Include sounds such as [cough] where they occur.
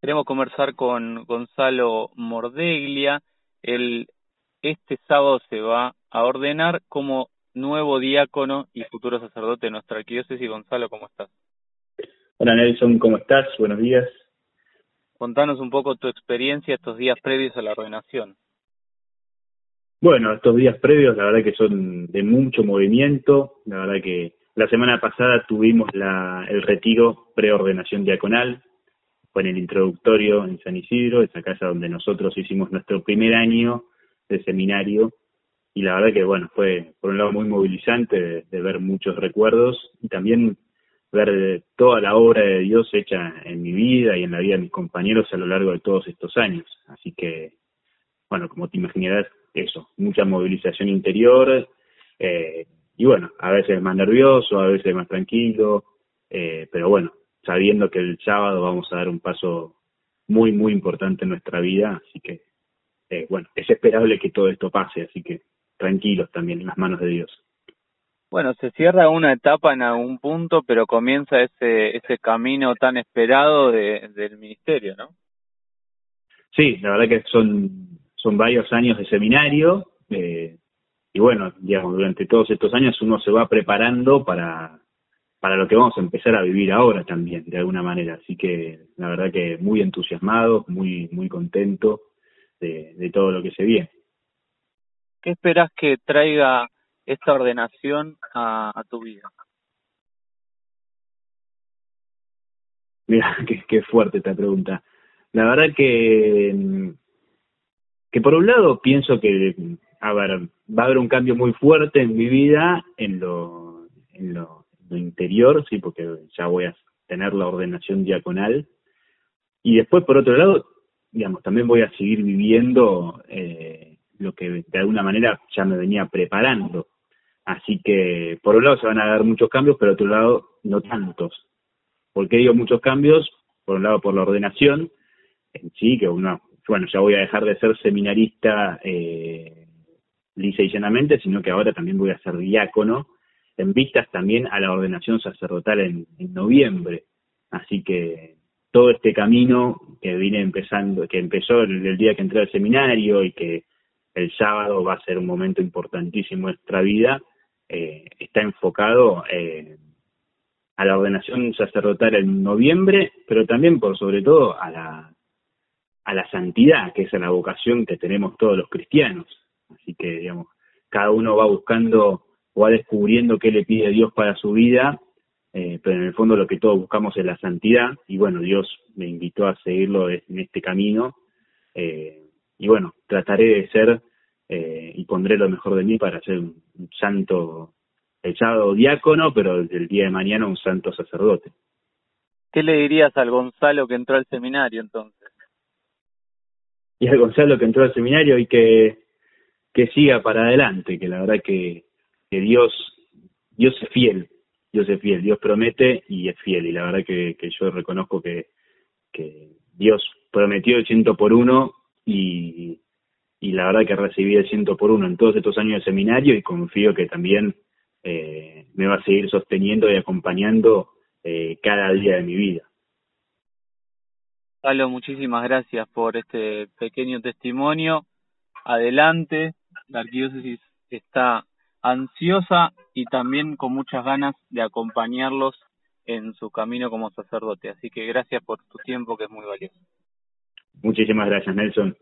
Queremos conversar con Gonzalo Mordeglia. Él este sábado se va a ordenar como nuevo diácono y futuro sacerdote de nuestra arquidiócesis. Gonzalo, ¿cómo estás? Hola Nelson, ¿cómo estás? Buenos días. Contanos un poco tu experiencia estos días previos a la ordenación. Bueno, estos días previos la verdad que son de mucho movimiento, la verdad que la semana pasada tuvimos la, el retiro preordenación diaconal, fue en el introductorio en San Isidro, esa casa donde nosotros hicimos nuestro primer año de seminario y la verdad que bueno, fue por un lado muy movilizante de, ver muchos recuerdos y también ver toda la obra de Dios hecha en mi vida y en la vida de mis compañeros a lo largo de todos estos años. Así que, bueno, como te imaginarás, eso, mucha movilización interior eh, y bueno, a veces más nervioso, a veces más tranquilo, eh, pero bueno, sabiendo que el sábado vamos a dar un paso muy, muy importante en nuestra vida, así que, eh, bueno, es esperable que todo esto pase, así que tranquilos también en las manos de Dios. Bueno, se cierra una etapa en algún punto, pero comienza ese ese camino tan esperado de, del ministerio, ¿no? Sí, la verdad que son son varios años de seminario eh, y bueno, digamos, durante todos estos años uno se va preparando para para lo que vamos a empezar a vivir ahora también, de alguna manera. Así que la verdad que muy entusiasmado, muy, muy contento de, de todo lo que se viene. ¿Qué esperas que traiga esta ordenación a, a tu vida? Mira, [laughs] qué, qué fuerte esta pregunta. La verdad que, que por un lado pienso que, a ver, va a haber un cambio muy fuerte en mi vida en lo, en lo sí, porque ya voy a tener la ordenación diaconal. Y después, por otro lado, digamos, también voy a seguir viviendo eh, lo que de alguna manera ya me venía preparando. Así que, por un lado, se van a dar muchos cambios, pero por otro lado, no tantos. ¿Por qué digo muchos cambios? Por un lado, por la ordenación en sí, que uno, bueno, ya voy a dejar de ser seminarista eh, lisa y llanamente, sino que ahora también voy a ser diácono, en vistas también a la ordenación sacerdotal en, noviembre. Así que todo este camino que vine empezando, que empezó el, día que entré al seminario y que el sábado va a ser un momento importantísimo en nuestra vida, eh, está enfocado eh, a la ordenación sacerdotal en noviembre, pero también por sobre todo a la, a la santidad, que es la vocación que tenemos todos los cristianos. Así que, digamos, cada uno va buscando va descubriendo qué le pide Dios para su vida, eh, pero en el fondo lo que todos buscamos es la santidad, y bueno, Dios me invitó a seguirlo en este camino, eh, y bueno, trataré de ser eh, y pondré lo mejor de mí para ser un, santo, el sábado diácono, pero el día de mañana un santo sacerdote. ¿Qué le dirías al Gonzalo que entró al seminario entonces? Y al Gonzalo que entró al seminario y que, que siga para adelante, que la verdad que que Dios, Dios es fiel, Dios es fiel, Dios promete y es fiel. Y la verdad que, que yo reconozco que, que Dios prometió el ciento por uno y, y la verdad que recibí el ciento por uno en todos estos años de seminario y confío que también eh, me va a seguir sosteniendo y acompañando eh, cada día de mi vida. Pablo, muchísimas gracias por este pequeño testimonio. Adelante, la arquidiócesis está ansiosa y también con muchas ganas de acompañarlos en su camino como sacerdote. Así que gracias por tu tiempo, que es muy valioso. Muchísimas gracias, Nelson.